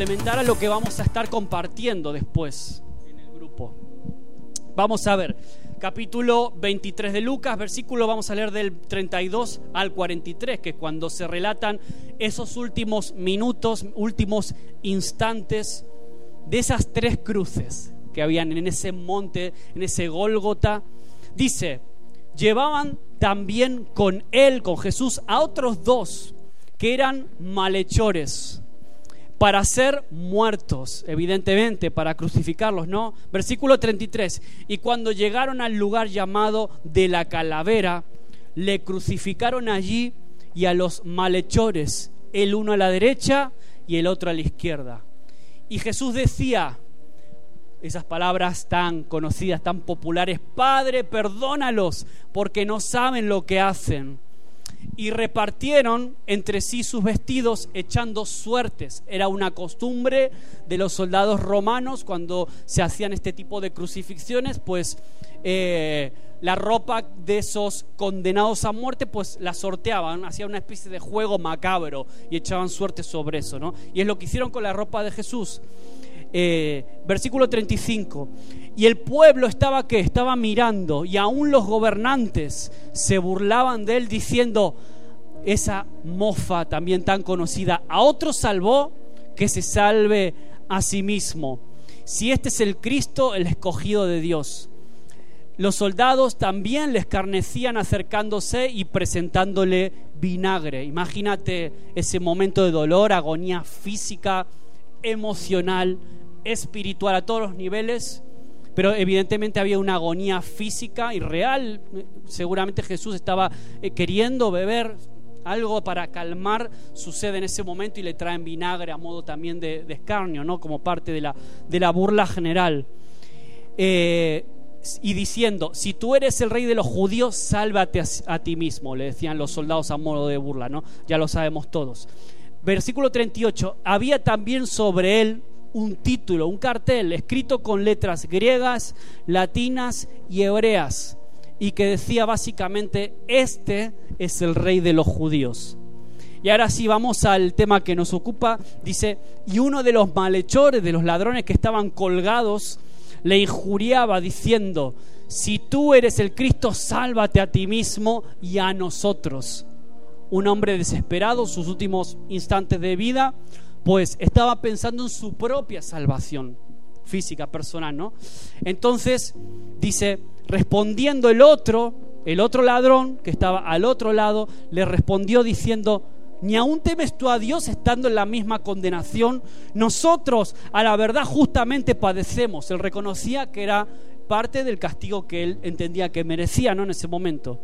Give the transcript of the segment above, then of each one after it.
a lo que vamos a estar compartiendo después en el grupo. Vamos a ver, capítulo 23 de Lucas, versículo vamos a leer del 32 al 43, que cuando se relatan esos últimos minutos, últimos instantes de esas tres cruces que habían en ese monte, en ese Gólgota. Dice, llevaban también con él, con Jesús, a otros dos que eran malhechores para ser muertos, evidentemente, para crucificarlos, ¿no? Versículo 33. Y cuando llegaron al lugar llamado de la calavera, le crucificaron allí y a los malhechores, el uno a la derecha y el otro a la izquierda. Y Jesús decía, esas palabras tan conocidas, tan populares, Padre, perdónalos, porque no saben lo que hacen. Y repartieron entre sí sus vestidos echando suertes. Era una costumbre de los soldados romanos cuando se hacían este tipo de crucifixiones, pues eh, la ropa de esos condenados a muerte, pues la sorteaban, hacían una especie de juego macabro y echaban suerte sobre eso, ¿no? Y es lo que hicieron con la ropa de Jesús. Eh, versículo 35. Y el pueblo estaba que estaba mirando y aún los gobernantes se burlaban de él diciendo, esa mofa también tan conocida, a otro salvó que se salve a sí mismo. Si este es el Cristo, el escogido de Dios. Los soldados también le escarnecían acercándose y presentándole vinagre. Imagínate ese momento de dolor, agonía física, emocional, espiritual a todos los niveles, pero evidentemente había una agonía física y real. Seguramente Jesús estaba eh, queriendo beber algo para calmar su sed en ese momento y le traen vinagre a modo también de, escarnio, ¿no? como parte de la, de la burla general. Eh, y diciendo, si tú eres el rey de los judíos, sálvate a, a, ti mismo, le decían los soldados a modo de burla, ¿no? Ya lo sabemos todos. Versículo 38, había también sobre él un título, un cartel escrito con letras griegas, latinas y hebreas, y que decía básicamente, este es el rey de los judíos. Y ahora sí vamos al tema que nos ocupa. Dice, y uno de los malhechores, de los ladrones que estaban colgados, le injuriaba diciendo, si tú eres el Cristo, sálvate a ti mismo y a nosotros. Un hombre desesperado, sus últimos instantes de vida, pues estaba pensando en su propia salvación física, personal, ¿no? Entonces dice, respondiendo el otro, el otro ladrón que estaba al otro lado, le respondió diciendo, ni aún temes tú a Dios estando en la misma condenación. Nosotros a la verdad justamente padecemos. Él reconocía que era parte del castigo que él entendía que merecía, ¿no? En ese momento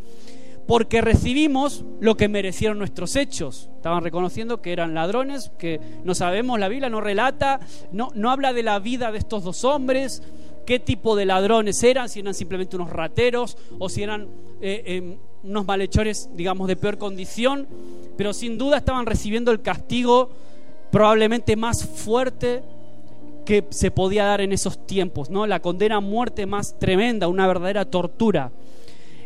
porque recibimos lo que merecieron nuestros hechos. Estaban reconociendo que eran ladrones, que no sabemos, la Biblia no relata, no, no habla de la vida de estos dos hombres, qué tipo de ladrones eran, si eran simplemente unos rateros o si eran eh, em, unos malhechores, digamos, de peor condición, pero sin duda estaban recibiendo el castigo probablemente más fuerte que se podía dar en esos tiempos, ¿no? La condena a muerte más tremenda, una verdadera tortura.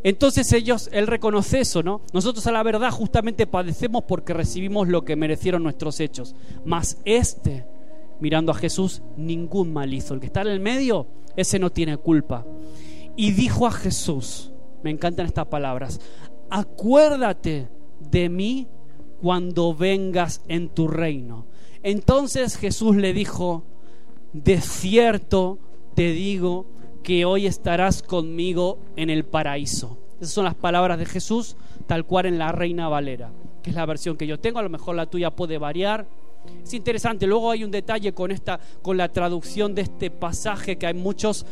Entonces ellos, él reconoce eso, ¿no? Nosotros a la verdad justamente padecemos porque recibimos lo que merecieron nuestros hechos. Mas este, mirando a Jesús, ningún mal hizo. El que está en el medio, ese no tiene culpa. Y dijo a Jesús, me encantan estas palabras, acuérdate de mí cuando vengas en tu reino. Entonces Jesús le dijo, de cierto te digo que hoy estarás conmigo en el paraíso. Esas son las palabras de Jesús, tal cual en la Reina Valera, que es la versión que yo tengo, a lo mejor la tuya puede variar. Es interesante, luego hay un detalle con esta con la traducción de este pasaje que hay muchos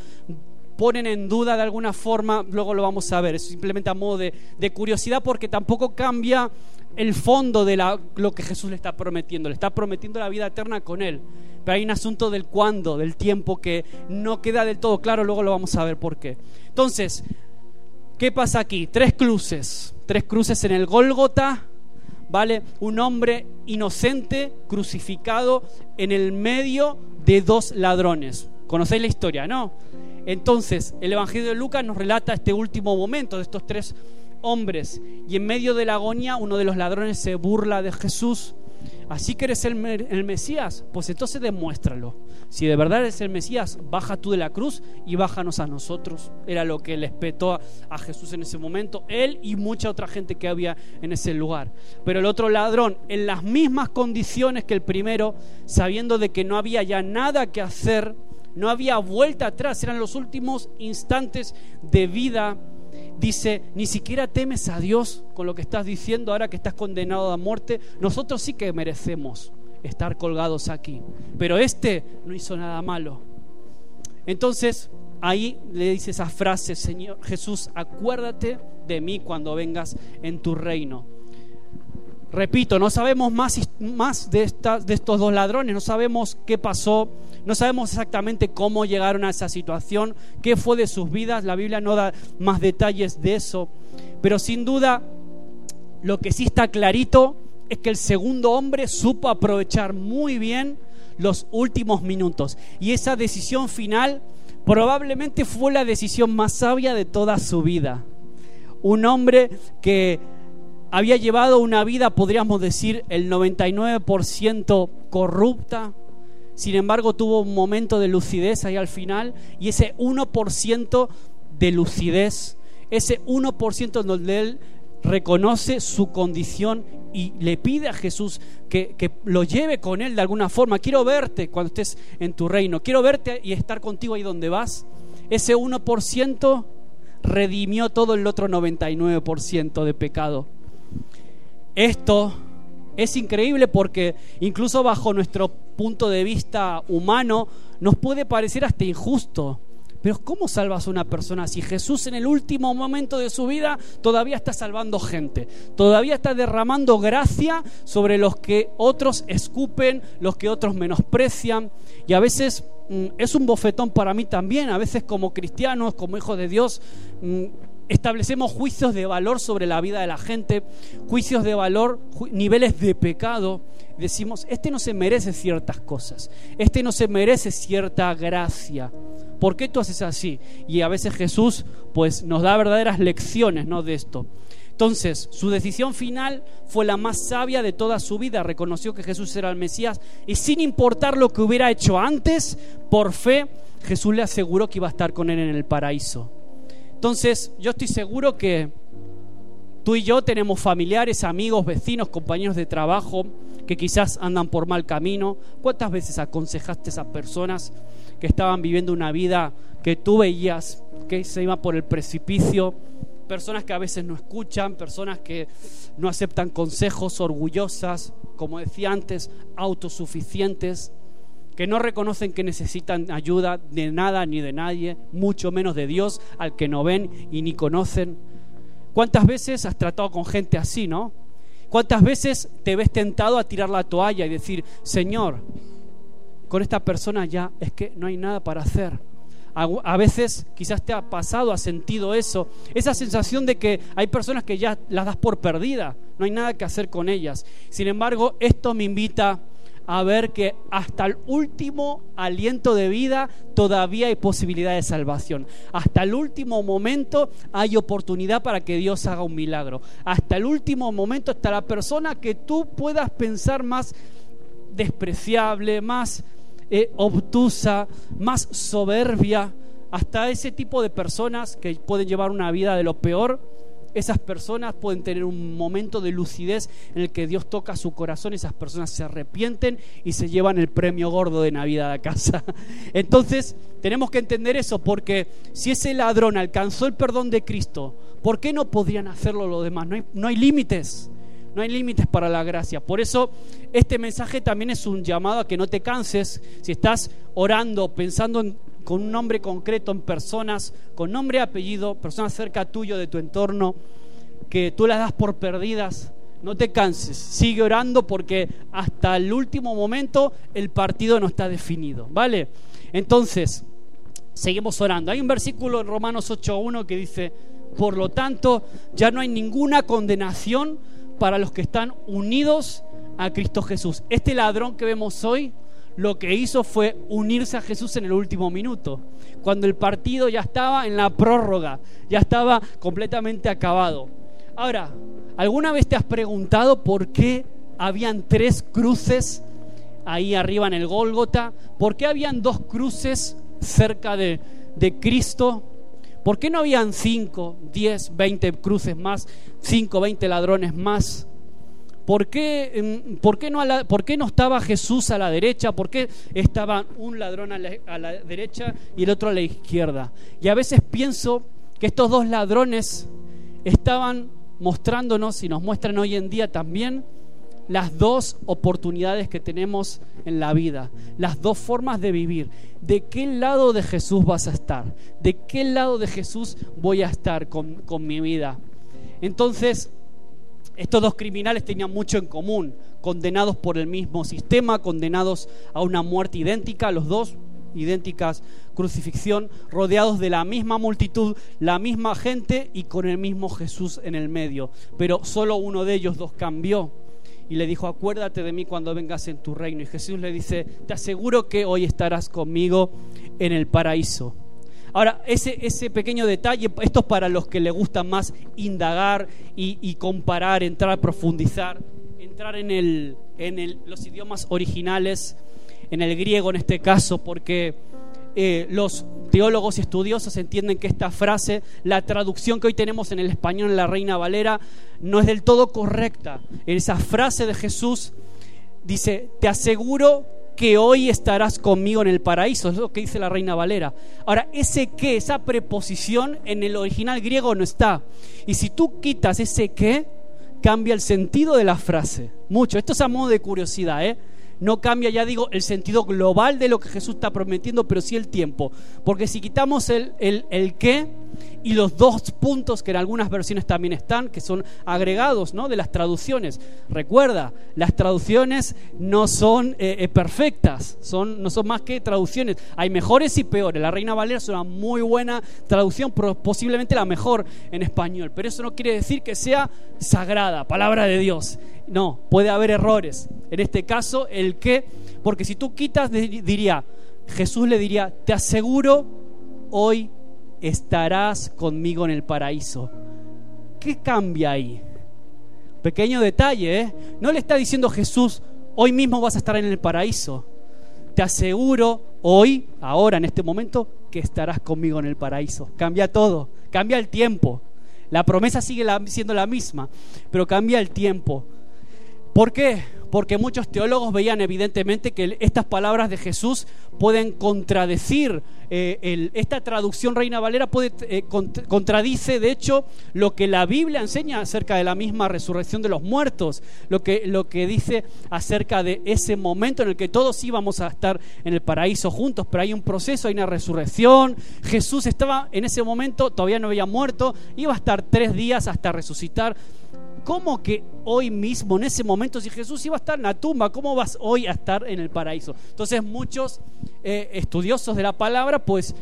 ponen en duda de alguna forma, luego lo vamos a ver, es simplemente a modo de, curiosidad porque tampoco cambia el fondo de lo que Jesús le está prometiendo. Le está prometiendo la vida eterna con Él. Pero hay un asunto del cuándo, del tiempo, que no queda del todo claro. Luego lo vamos a ver por qué. Entonces, ¿qué pasa aquí? Tres cruces. Tres cruces en el Gólgota. ¿Vale? Un hombre inocente crucificado en el medio de dos ladrones. ¿Conocéis la historia, no? Entonces, el Evangelio de Lucas nos relata este último momento de estos tres hombres. Y en medio de la agonía, uno de los ladrones se burla de Jesús, así que eres el, el, Mesías, pues entonces demuéstralo. Si de verdad eres el Mesías, baja tú de la cruz y bájanos a nosotros. Era lo que le espetó a, a Jesús en ese momento, él y mucha otra gente que había en ese lugar. Pero el otro ladrón, en las mismas condiciones que el primero, sabiendo de que no había ya nada que hacer, no había vuelta atrás, eran los últimos instantes de vida dice, ni siquiera temes a Dios con lo que estás diciendo ahora que estás condenado a muerte. Nosotros sí que merecemos estar colgados aquí. Pero este no hizo nada malo. Entonces, ahí le dice esa frase, Señor Jesús, acuérdate de mí cuando vengas en tu reino. Repito, no sabemos más, más de, de estos dos ladrones, no sabemos qué pasó, no sabemos exactamente cómo llegaron a esa situación, qué fue de sus vidas, la Biblia no da más detalles de eso, pero sin duda lo que sí está clarito es que el segundo hombre supo aprovechar muy bien los últimos minutos y esa decisión final probablemente fue la decisión más sabia de toda su vida. Un hombre que había llevado una vida, podríamos decir, el 99% corrupta. Sin embargo, tuvo un momento de lucidez ahí al final y ese 1% de lucidez, ese 1% donde él reconoce su condición y le pide a Jesús que, que, lo lleve con él de alguna forma. Quiero verte cuando estés en tu reino, quiero verte y estar contigo ahí donde vas. Ese 1% redimió todo el otro 99% de pecado. Esto es increíble porque incluso bajo nuestro punto de vista humano nos puede parecer hasta injusto. Pero ¿cómo salvas a una persona si Jesús en el último momento de su vida todavía está salvando gente? Todavía está derramando gracia sobre los que otros escupen, los que otros menosprecian. Y a veces mm, es un bofetón para mí también. A veces como cristianos, como hijos de Dios, mm, establecemos juicios de valor sobre la vida de la gente, juicios de valor, niveles de pecado. Decimos, este no se merece ciertas cosas, este no se merece cierta gracia. ¿Por qué tú haces así? Y a veces Jesús pues nos da verdaderas lecciones, ¿no? de esto. Entonces, su decisión final fue la más sabia de toda su vida. Reconoció que Jesús era el Mesías y sin importar lo que hubiera hecho antes, por fe, Jesús le aseguró que iba a estar con él en el paraíso. Entonces, yo estoy seguro que tú y yo tenemos familiares, amigos, vecinos, compañeros de trabajo que quizás andan por mal camino. ¿Cuántas veces aconsejaste a esas personas que estaban viviendo una vida que tú veías que se iba por el precipicio? Personas que a veces no escuchan, personas que no aceptan consejos, orgullosas, como decía antes, autosuficientes que no reconocen que necesitan ayuda de nada ni de nadie, mucho menos de Dios, al que no ven y ni conocen. ¿Cuántas veces has tratado con gente así, no? ¿Cuántas veces te ves tentado a tirar la toalla y decir, Señor, con esta persona ya es que no hay nada para hacer? A, veces quizás te ha pasado, has sentido eso, esa sensación de que hay personas que ya las das por perdida, no hay nada que hacer con ellas. Sin embargo, esto me invita a ver que hasta el último aliento de vida todavía hay posibilidad de salvación. Hasta el último momento hay oportunidad para que Dios haga un milagro. Hasta el último momento hasta la persona que tú puedas pensar más despreciable, más eh, obtusa, más soberbia, hasta ese tipo de personas que pueden llevar una vida de lo peor esas personas pueden tener un momento de lucidez en el que Dios toca su corazón, esas personas se arrepienten y se llevan el premio gordo de Navidad a casa. Entonces, tenemos que entender eso, porque si ese ladrón alcanzó el perdón de Cristo, ¿por qué no podrían hacerlo los demás? No hay, no hay límites. No hay límites para la gracia. Por eso este mensaje también es un llamado a que no te canses. Si estás orando, pensando en con un nombre concreto en personas, con nombre y apellido, personas cerca tuyo de tu entorno, que tú las das por perdidas. No te canses, sigue orando porque hasta el último momento el partido no está definido, ¿vale? Entonces, seguimos orando. Hay un versículo en Romanos 8.1 que dice, por lo tanto, ya no hay ninguna condenación para los que están unidos a Cristo Jesús. Este ladrón que vemos hoy lo que hizo fue unirse a Jesús en el último minuto, cuando el partido ya estaba en la prórroga, ya estaba completamente acabado. Ahora, ¿alguna vez te has preguntado por qué habían tres cruces ahí arriba en el Gólgota? ¿Por qué habían dos cruces cerca de, de Cristo? ¿Por qué no habían cinco, diez, veinte cruces más, cinco, veinte ladrones más? ¿Por qué, mm, por, qué no ¿Por qué, no estaba Jesús a la derecha? ¿Por qué estaba un ladrón a la, a la derecha y el otro a la izquierda? Y a veces pienso que estos dos ladrones estaban mostrándonos y nos muestran hoy en día también las dos oportunidades que tenemos en la vida, las dos formas de vivir. ¿De qué lado de Jesús vas a estar? ¿De qué lado de Jesús voy a estar con, con mi vida? Entonces, estos dos criminales tenían mucho en común, condenados por el mismo sistema, condenados a una muerte idéntica, los dos idénticas crucifixión, rodeados de la misma multitud, la misma gente y con el mismo Jesús en el medio. Pero solo uno de ellos dos cambió y le dijo, acuérdate de mí cuando vengas en tu reino. Y Jesús le dice, te aseguro que hoy estarás conmigo en el paraíso. Ahora, ese, ese pequeño detalle, esto es para los que le gusta más indagar y, comparar, entrar profundizar, entrar en, el, en los idiomas originales, en el griego en este caso, porque eh, los teólogos y estudiosos entienden que esta frase, la traducción que hoy tenemos en el español en la Reina Valera, no es del todo correcta. Esa frase de Jesús dice, te aseguro que hoy estarás conmigo en el paraíso, es lo que dice la Reina Valera. Ahora, ese que, esa preposición en el original griego no está. Y si tú quitas ese que, cambia el sentido de la frase. Mucho. Esto es a modo de curiosidad, ¿eh? No cambia, ya digo, el sentido global de lo que Jesús está prometiendo, pero sí el tiempo. Porque si quitamos el, el, qué y los dos puntos que en algunas versiones también están, que son agregados ¿no? de las traducciones. Recuerda, las traducciones no son eh, eh, perfectas, son, no son más que traducciones. Hay mejores y peores. La Reina Valera es una muy buena traducción, posiblemente la mejor en español. Pero eso no quiere decir que sea sagrada, palabra de Dios. No, puede haber errores. En este caso, el que, porque si tú quitas, diría, Jesús le diría, te aseguro, hoy estarás conmigo en el paraíso. ¿Qué cambia ahí? Pequeño detalle, ¿eh? No le está diciendo Jesús, hoy mismo vas a estar en el paraíso. Te aseguro, hoy, ahora, en este momento, que estarás conmigo en el paraíso. Cambia todo, cambia el tiempo. La promesa sigue siendo la misma, pero cambia el tiempo. ¿Por qué? Porque muchos teólogos veían evidentemente que estas palabras de Jesús pueden contradecir, eh, esta traducción Reina Valera eh, contradice de hecho lo que la Biblia enseña acerca de la misma resurrección de los muertos, lo que, lo que dice acerca de ese momento en el que todos íbamos a estar en el paraíso juntos, pero hay un proceso, hay una resurrección, Jesús estaba en ese momento, todavía no había muerto, iba a estar tres días hasta resucitar ¿Cómo que hoy mismo, en ese momento, si Jesús iba a estar en la tumba, cómo vas hoy a estar en el paraíso? Entonces muchos eh, estudiosos de la palabra, pues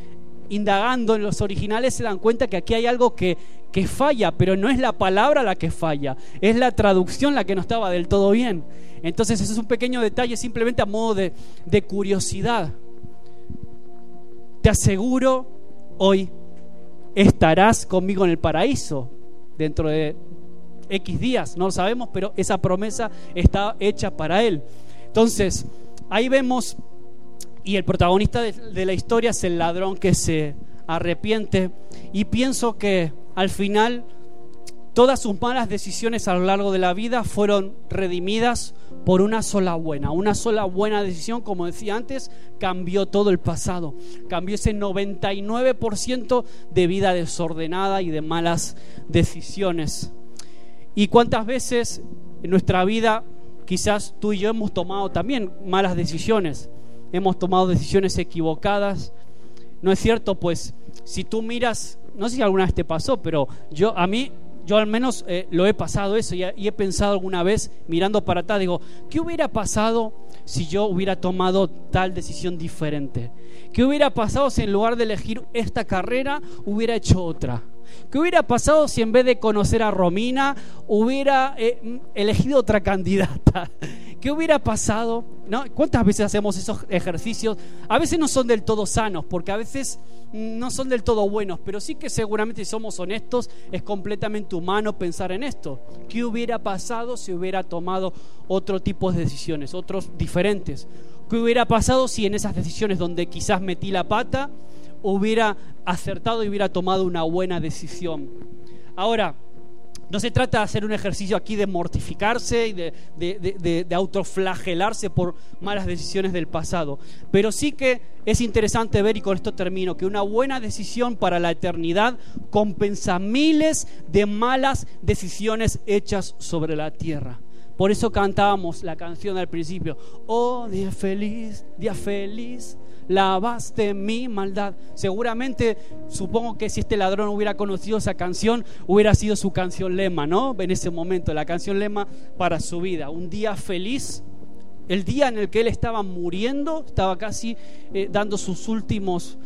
indagando en los originales, se dan cuenta que aquí hay algo que, que falla, pero no es la palabra la que falla, es la traducción la que no estaba del todo bien. Entonces ese es un pequeño detalle simplemente a modo de, de curiosidad. Te aseguro, hoy estarás conmigo en el paraíso dentro de X días, no lo sabemos, pero esa promesa está hecha para él. Entonces, ahí vemos, y el protagonista de, la historia es el ladrón que se arrepiente, y pienso que al final todas sus malas decisiones a lo largo de la vida fueron redimidas por una sola buena. Una sola buena decisión, como decía antes, cambió todo el pasado. Cambió ese 99% de vida desordenada y de malas decisiones. ¿Y cuántas veces en nuestra vida quizás tú y yo hemos tomado también malas decisiones? Hemos tomado decisiones equivocadas. ¿No es cierto? Pues si tú miras, no sé si alguna vez te pasó, pero yo a mí yo al menos eh, lo he pasado eso y, he pensado alguna vez mirando para atrás, digo, ¿qué hubiera pasado si yo hubiera tomado tal decisión diferente? ¿Qué hubiera pasado si en lugar de elegir esta carrera hubiera hecho otra? ¿Qué hubiera pasado si en vez de conocer a Romina hubiera eh, elegido otra candidata? ¿Qué hubiera pasado? ¿No? ¿Cuántas veces hacemos esos ejercicios? A veces no son del todo sanos, porque a veces no son del todo buenos, pero sí que seguramente si somos honestos es completamente humano pensar en esto. ¿Qué hubiera pasado si hubiera tomado otro tipo de decisiones, otros diferentes? ¿Qué hubiera pasado si en esas decisiones donde quizás metí la pata hubiera acertado y hubiera tomado una buena decisión? Ahora, no se trata de hacer un ejercicio aquí de mortificarse y de, de, autoflagelarse por malas decisiones del pasado. Pero sí que es interesante ver, y con esto termino, que una buena decisión para la eternidad compensa miles de malas decisiones hechas sobre la tierra. Por eso cantábamos la canción al principio. Oh, día feliz, día feliz, lavaste mi maldad. Seguramente, supongo que si este ladrón hubiera conocido esa canción, hubiera sido su canción lema, ¿no? En ese momento, la canción lema para su vida. Un día feliz, el día en el que él estaba muriendo, estaba casi eh, dando sus últimos,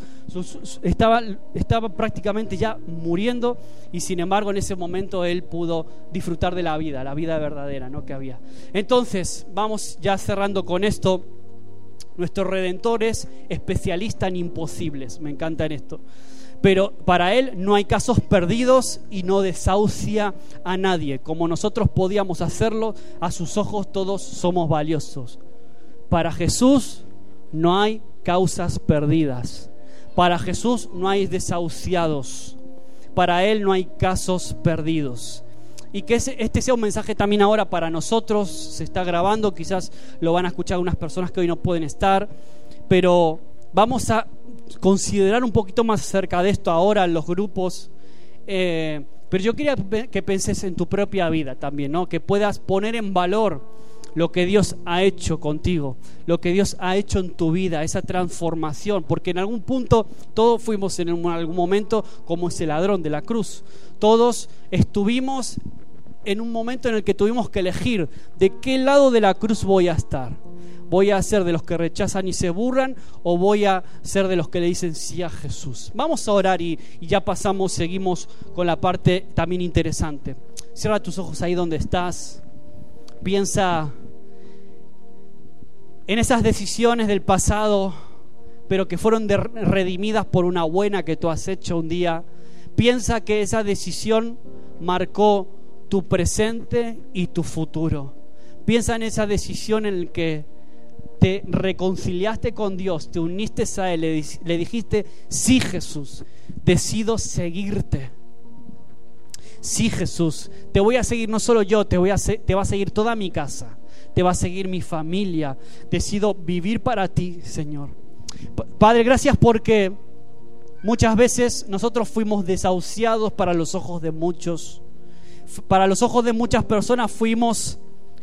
estaba, estaba prácticamente ya muriendo y sin embargo en ese momento él pudo disfrutar de la vida, la vida verdadera ¿no? que había. Entonces, vamos ya cerrando con esto. Nuestro redentor es especialista en imposibles, me encanta en esto. Pero para Él no hay casos perdidos y no desahucia a nadie. Como nosotros podíamos hacerlo, a sus ojos todos somos valiosos. Para Jesús no hay causas perdidas. Para Jesús no hay desahuciados. Para Él no hay casos perdidos. Y que este sea un mensaje también ahora para nosotros. Se está grabando, quizás lo van a escuchar unas personas que hoy no pueden estar. Pero vamos a considerar un poquito más acerca de esto ahora los grupos. Eh, pero yo quería que penses en tu propia vida también, ¿no? Que puedas poner en valor lo que Dios ha hecho contigo, lo que Dios ha hecho en tu vida, esa transformación, porque en algún punto todos fuimos en algún momento como ese ladrón de la cruz. Todos estuvimos en un momento en el que tuvimos que elegir de qué lado de la cruz voy a estar ¿Voy a ser de los que rechazan y se burran o voy a ser de los que le dicen sí a Jesús? Vamos a orar y, ya pasamos, seguimos con la parte también interesante. Cierra tus ojos ahí donde estás. Piensa en esas decisiones del pasado, pero que fueron redimidas por una buena que tú has hecho un día. Piensa que esa decisión marcó tu presente y tu futuro. Piensa en esa decisión en la que te reconciliaste con Dios, te uniste a Él, le, dijiste, sí Jesús, decido seguirte. Sí Jesús, te voy a seguir no solo yo, te, voy a, te va a seguir toda mi casa, te va a seguir mi familia. Decido vivir para ti, Señor. Padre, gracias porque muchas veces nosotros fuimos desahuciados para los ojos de muchos. Para los ojos de muchas personas fuimos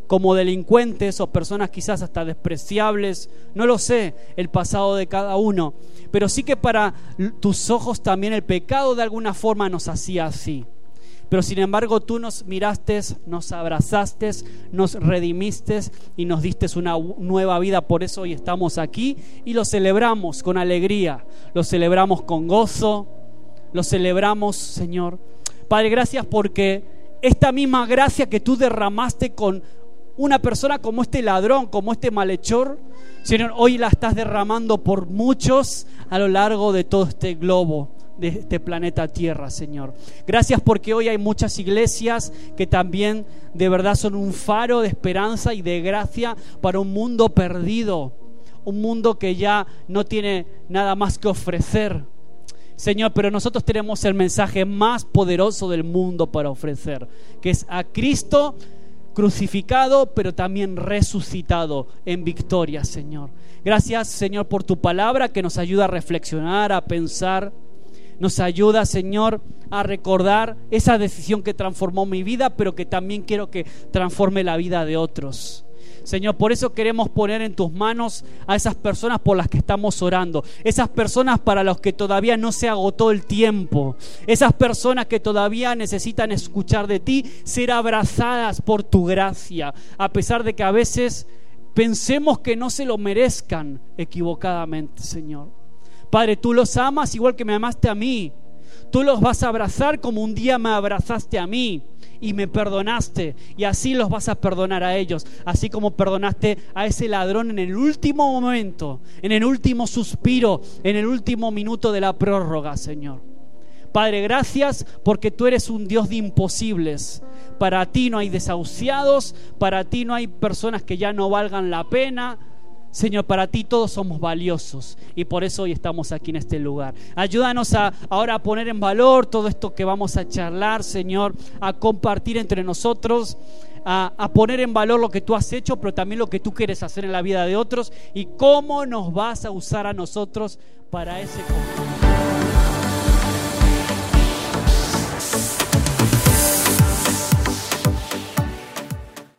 como delincuentes o personas quizás hasta despreciables, no lo sé, el pasado de cada uno, pero sí que para tus ojos también el pecado de alguna forma nos hacía así. Pero sin embargo tú nos miraste, nos abrazaste, nos redimiste y nos diste una nueva vida. Por eso hoy estamos aquí y lo celebramos con alegría, lo celebramos con gozo, lo celebramos, Señor. Padre, gracias porque esta misma gracia que tú derramaste con una persona como este ladrón, como este malhechor, Señor, hoy la estás derramando por muchos a lo largo de todo este globo de este planeta Tierra, Señor. Gracias porque hoy hay muchas iglesias que también de verdad son un faro de esperanza y de gracia para un mundo perdido, un mundo que ya no tiene nada más que ofrecer. Señor, pero nosotros tenemos el mensaje más poderoso del mundo para ofrecer, que es a Cristo crucificado, pero también resucitado en victoria, Señor. Gracias, Señor, por tu palabra que nos ayuda a reflexionar, a pensar. Nos ayuda, Señor, a recordar esa decisión que transformó mi vida, pero que también quiero que transforme la vida de otros. Señor, por eso queremos poner en tus manos a esas personas por las que estamos orando, esas personas para las que todavía no se agotó el tiempo, esas personas que todavía necesitan escuchar de ti, ser abrazadas por tu gracia, a pesar de que a veces pensemos que no se lo merezcan equivocadamente, Señor. Padre, tú los amas igual que me amaste a mí. Tú los vas a abrazar como un día me abrazaste a mí y me perdonaste. Y así los vas a perdonar a ellos. Así como perdonaste a ese ladrón en el último momento, en el último suspiro, en el último minuto de la prórroga, Señor. Padre, gracias porque tú eres un Dios de imposibles. Para ti no hay desahuciados, para ti no hay personas que ya no valgan la pena. Señor, para ti todos somos valiosos y por eso hoy estamos aquí en este lugar. Ayúdanos a, ahora a poner en valor todo esto que vamos a charlar, Señor, a compartir entre nosotros, a, a poner en valor lo que tú has hecho, pero también lo que tú quieres hacer en la vida de otros y cómo nos vas a usar a nosotros para ese compromiso.